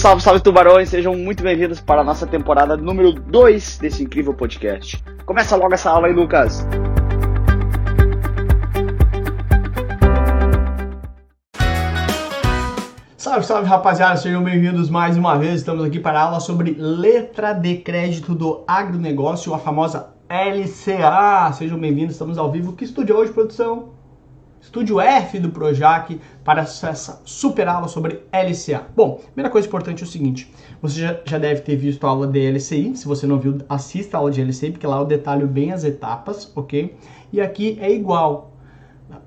Salve, salve tubarões, sejam muito bem-vindos para a nossa temporada número 2 desse incrível podcast. Começa logo essa aula aí, Lucas. Salve, salve rapaziada, sejam bem-vindos mais uma vez. Estamos aqui para a aula sobre letra de crédito do agronegócio, a famosa LCA. Sejam bem-vindos, estamos ao vivo. Que estúdio hoje, produção? Estúdio F do Projac para essa super aula sobre LCA. Bom, primeira coisa importante é o seguinte: você já, já deve ter visto a aula de LCI. Se você não viu, assista a aula de LCI, porque lá eu detalho bem as etapas, ok? E aqui é igual.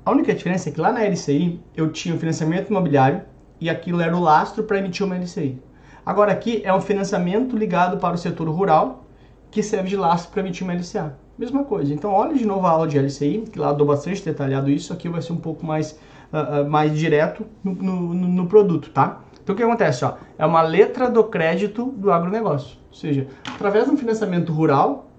A única diferença é que lá na LCI eu tinha o financiamento imobiliário e aquilo era o lastro para emitir uma LCI. Agora aqui é um financiamento ligado para o setor rural que serve de lastro para emitir uma LCA. Mesma coisa. Então, olha de novo a aula de LCI, que lá dou bastante detalhado isso. Aqui vai ser um pouco mais, uh, uh, mais direto no, no, no, produto, tá? Então, o que acontece? Ó, é uma letra do crédito do agronegócio. Ou seja, através de um financiamento rural,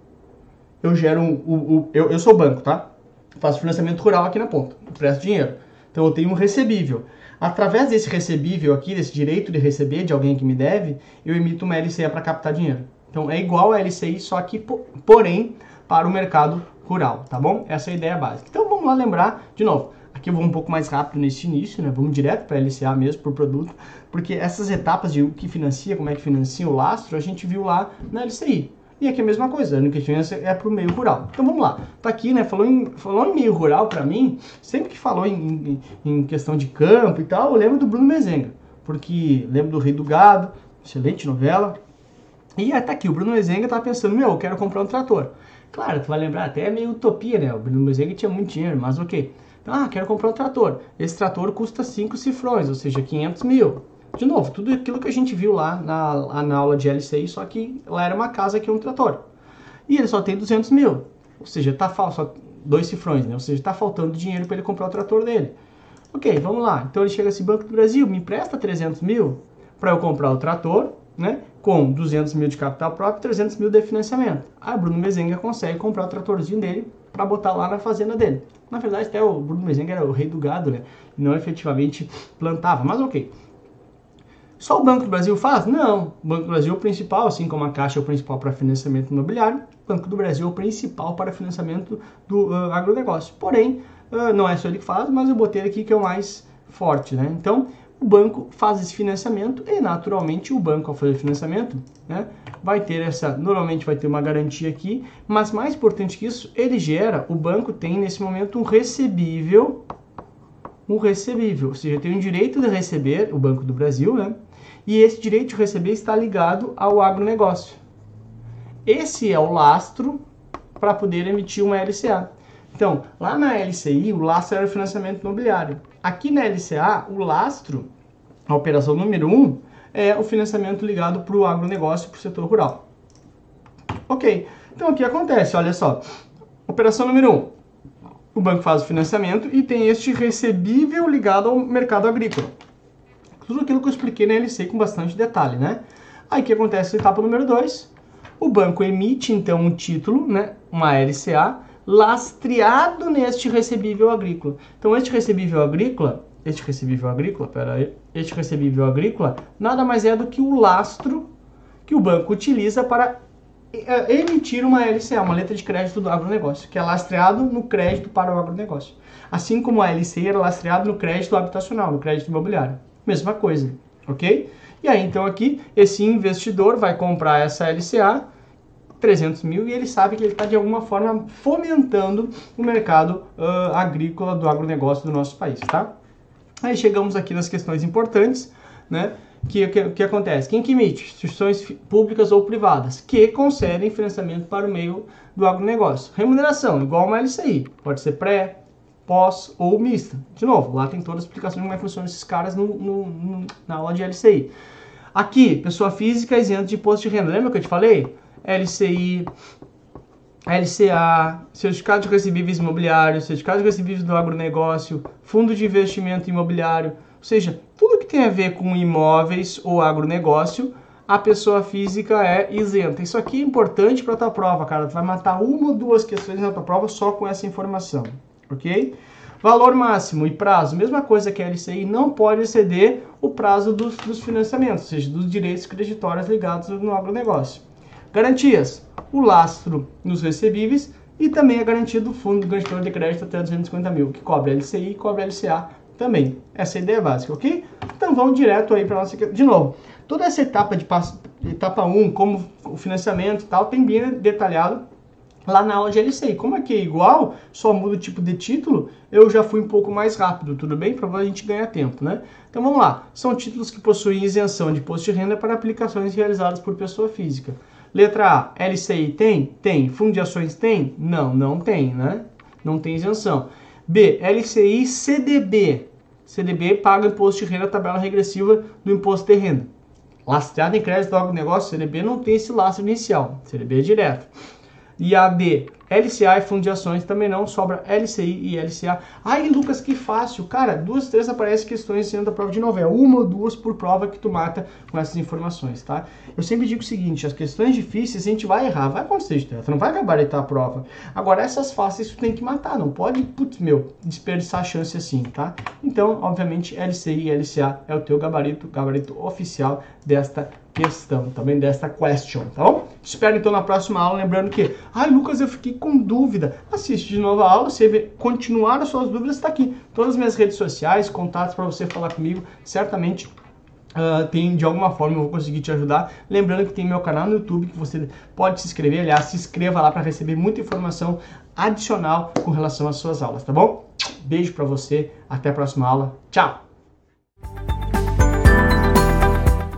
eu gero um, o, o, eu, eu sou banco, tá? Faço financiamento rural aqui na ponta, presto dinheiro. Então, eu tenho um recebível. Através desse recebível aqui, desse direito de receber de alguém que me deve, eu emito uma LCA para captar dinheiro. Então, é igual a LCI, só que, porém, para o mercado rural, tá bom? Essa é a ideia básica. Então vamos lá lembrar, de novo, aqui eu vou um pouco mais rápido nesse início, né? Vamos direto para LCA mesmo, por produto, porque essas etapas de o que financia, como é que financia o lastro, a gente viu lá na LCI. E aqui é a mesma coisa, a única diferença é para o meio rural. Então vamos lá, tá aqui, né? Falou em, falou em meio rural, para mim, sempre que falou em, em, em, questão de campo e tal, eu lembro do Bruno Mezenga, porque lembro do Rei do Gado, excelente novela. E até aqui, o Bruno Mezenga tá pensando, meu, eu quero comprar um trator. Claro, tu vai lembrar, até é meio utopia, né? O Bruno Mezenga tinha muito dinheiro, mas ok. Então, ah, quero comprar um trator. Esse trator custa 5 cifrões, ou seja, 500 mil. De novo, tudo aquilo que a gente viu lá na, na aula de LCI, só que lá era uma casa que é um trator. E ele só tem 200 mil. Ou seja, tá só dois cifrões, né? Ou seja, tá faltando dinheiro para ele comprar o trator dele. Ok, vamos lá. Então ele chega assim, Banco do Brasil, me empresta 300 mil para eu comprar o trator né? Com 200 mil de capital próprio e 300 mil de financiamento. Aí Bruno Mezenga consegue comprar o tratorzinho dele para botar lá na fazenda dele. Na verdade, até o Bruno Mezenga era o rei do gado, né? Não efetivamente plantava, mas ok. Só o Banco do Brasil faz? Não. O Banco do Brasil é o principal, assim como a Caixa é o principal para financiamento imobiliário, o Banco do Brasil é o principal para financiamento do uh, agronegócio. Porém, uh, não é só ele que faz, mas eu botei aqui que é o mais forte, né? Então, o banco faz esse financiamento e naturalmente o banco ao fazer financiamento, né, vai ter essa, normalmente vai ter uma garantia aqui, mas mais importante que isso, ele gera, o banco tem nesse momento um recebível, um recebível, ou seja, tem o direito de receber, o Banco do Brasil, né, e esse direito de receber está ligado ao agronegócio. Esse é o lastro para poder emitir uma LCA. Então, lá na LCI, o lastro era o financiamento imobiliário. Aqui na LCA, o lastro, a operação número 1, um, é o financiamento ligado para o agronegócio, para o setor rural. Ok, então o que acontece? Olha só, operação número 1. Um, o banco faz o financiamento e tem este recebível ligado ao mercado agrícola. Tudo aquilo que eu expliquei na LCI com bastante detalhe, né? Aí o que acontece? Etapa número 2. O banco emite então um título, né, uma LCA, lastreado neste recebível agrícola. Então, este recebível agrícola, este recebível agrícola, pera este recebível agrícola nada mais é do que o lastro que o banco utiliza para eh, emitir uma LCA, uma letra de crédito do agronegócio, que é lastreado no crédito para o agronegócio. Assim como a LCA era lastreado no crédito habitacional, no crédito imobiliário. Mesma coisa, ok? E aí, então, aqui, esse investidor vai comprar essa LCA 300 mil e ele sabe que ele está de alguma forma fomentando o mercado uh, agrícola do agronegócio do nosso país, tá? Aí chegamos aqui nas questões importantes, né? Que, que, que acontece? Quem que emite? Instituições públicas ou privadas que concedem financiamento para o meio do agronegócio. Remuneração, igual uma LCI, pode ser pré, pós ou mista. De novo, lá tem toda a explicação de como é que funcionam esses caras no, no, no, na aula de LCI. Aqui, pessoa física isenta de imposto de renda. Lembra que eu te falei? LCI, LCA, certificado de recebíveis imobiliários, certificado de recebíveis do agronegócio, fundo de investimento imobiliário, ou seja, tudo que tem a ver com imóveis ou agronegócio, a pessoa física é isenta. Isso aqui é importante para a tua prova, cara. Tu vai matar uma ou duas questões na tua prova só com essa informação, ok? Valor máximo e prazo, mesma coisa que a LCI, não pode exceder o prazo dos, dos financiamentos, ou seja, dos direitos creditórios ligados no agronegócio. Garantias, o lastro nos recebíveis e também a garantia do fundo garantidor de crédito até 250 mil, que cobre LCI e cobre LCA também. Essa é a ideia básica, ok? Então vamos direto aí para nossa. De novo, toda essa etapa de passo, etapa 1, como o financiamento e tal, tem bem detalhado lá na aula de LCI. Como aqui é igual, só muda o tipo de título, eu já fui um pouco mais rápido, tudo bem? Para a gente ganhar tempo, né? Então vamos lá. São títulos que possuem isenção de imposto de renda para aplicações realizadas por pessoa física. Letra A, LCI tem? Tem. Fundo de ações tem? Não, não tem, né? Não tem isenção. B, LCI CDB. CDB paga imposto de renda tabela regressiva do imposto de renda. Lastreado em crédito do negócio, CDB não tem esse lastro inicial. CDB é direto. E a D, LCA e fundo de ações também não, sobra LCI e LCA. Ai, Lucas, que fácil. Cara, duas, três aparecem questões sendo da prova de novo. É uma ou duas por prova que tu mata com essas informações, tá? Eu sempre digo o seguinte, as questões difíceis a gente vai errar, vai acontecer de tu não vai gabaritar a prova. Agora, essas fáceis tu tem que matar, não pode, putz, meu, desperdiçar a chance assim, tá? Então, obviamente, LCI e LCA é o teu gabarito, gabarito oficial desta questão, também desta question, tá bom? Espero então na próxima aula, lembrando que, ai Lucas, eu fiquei com dúvida. Assiste de novo a aula, se continuar as suas dúvidas, está aqui. Todas as minhas redes sociais, contatos para você falar comigo, certamente Uh, tem de alguma forma eu vou conseguir te ajudar. Lembrando que tem meu canal no YouTube que você pode se inscrever. Aliás, se inscreva lá para receber muita informação adicional com relação às suas aulas, tá bom? Beijo para você, até a próxima aula. Tchau!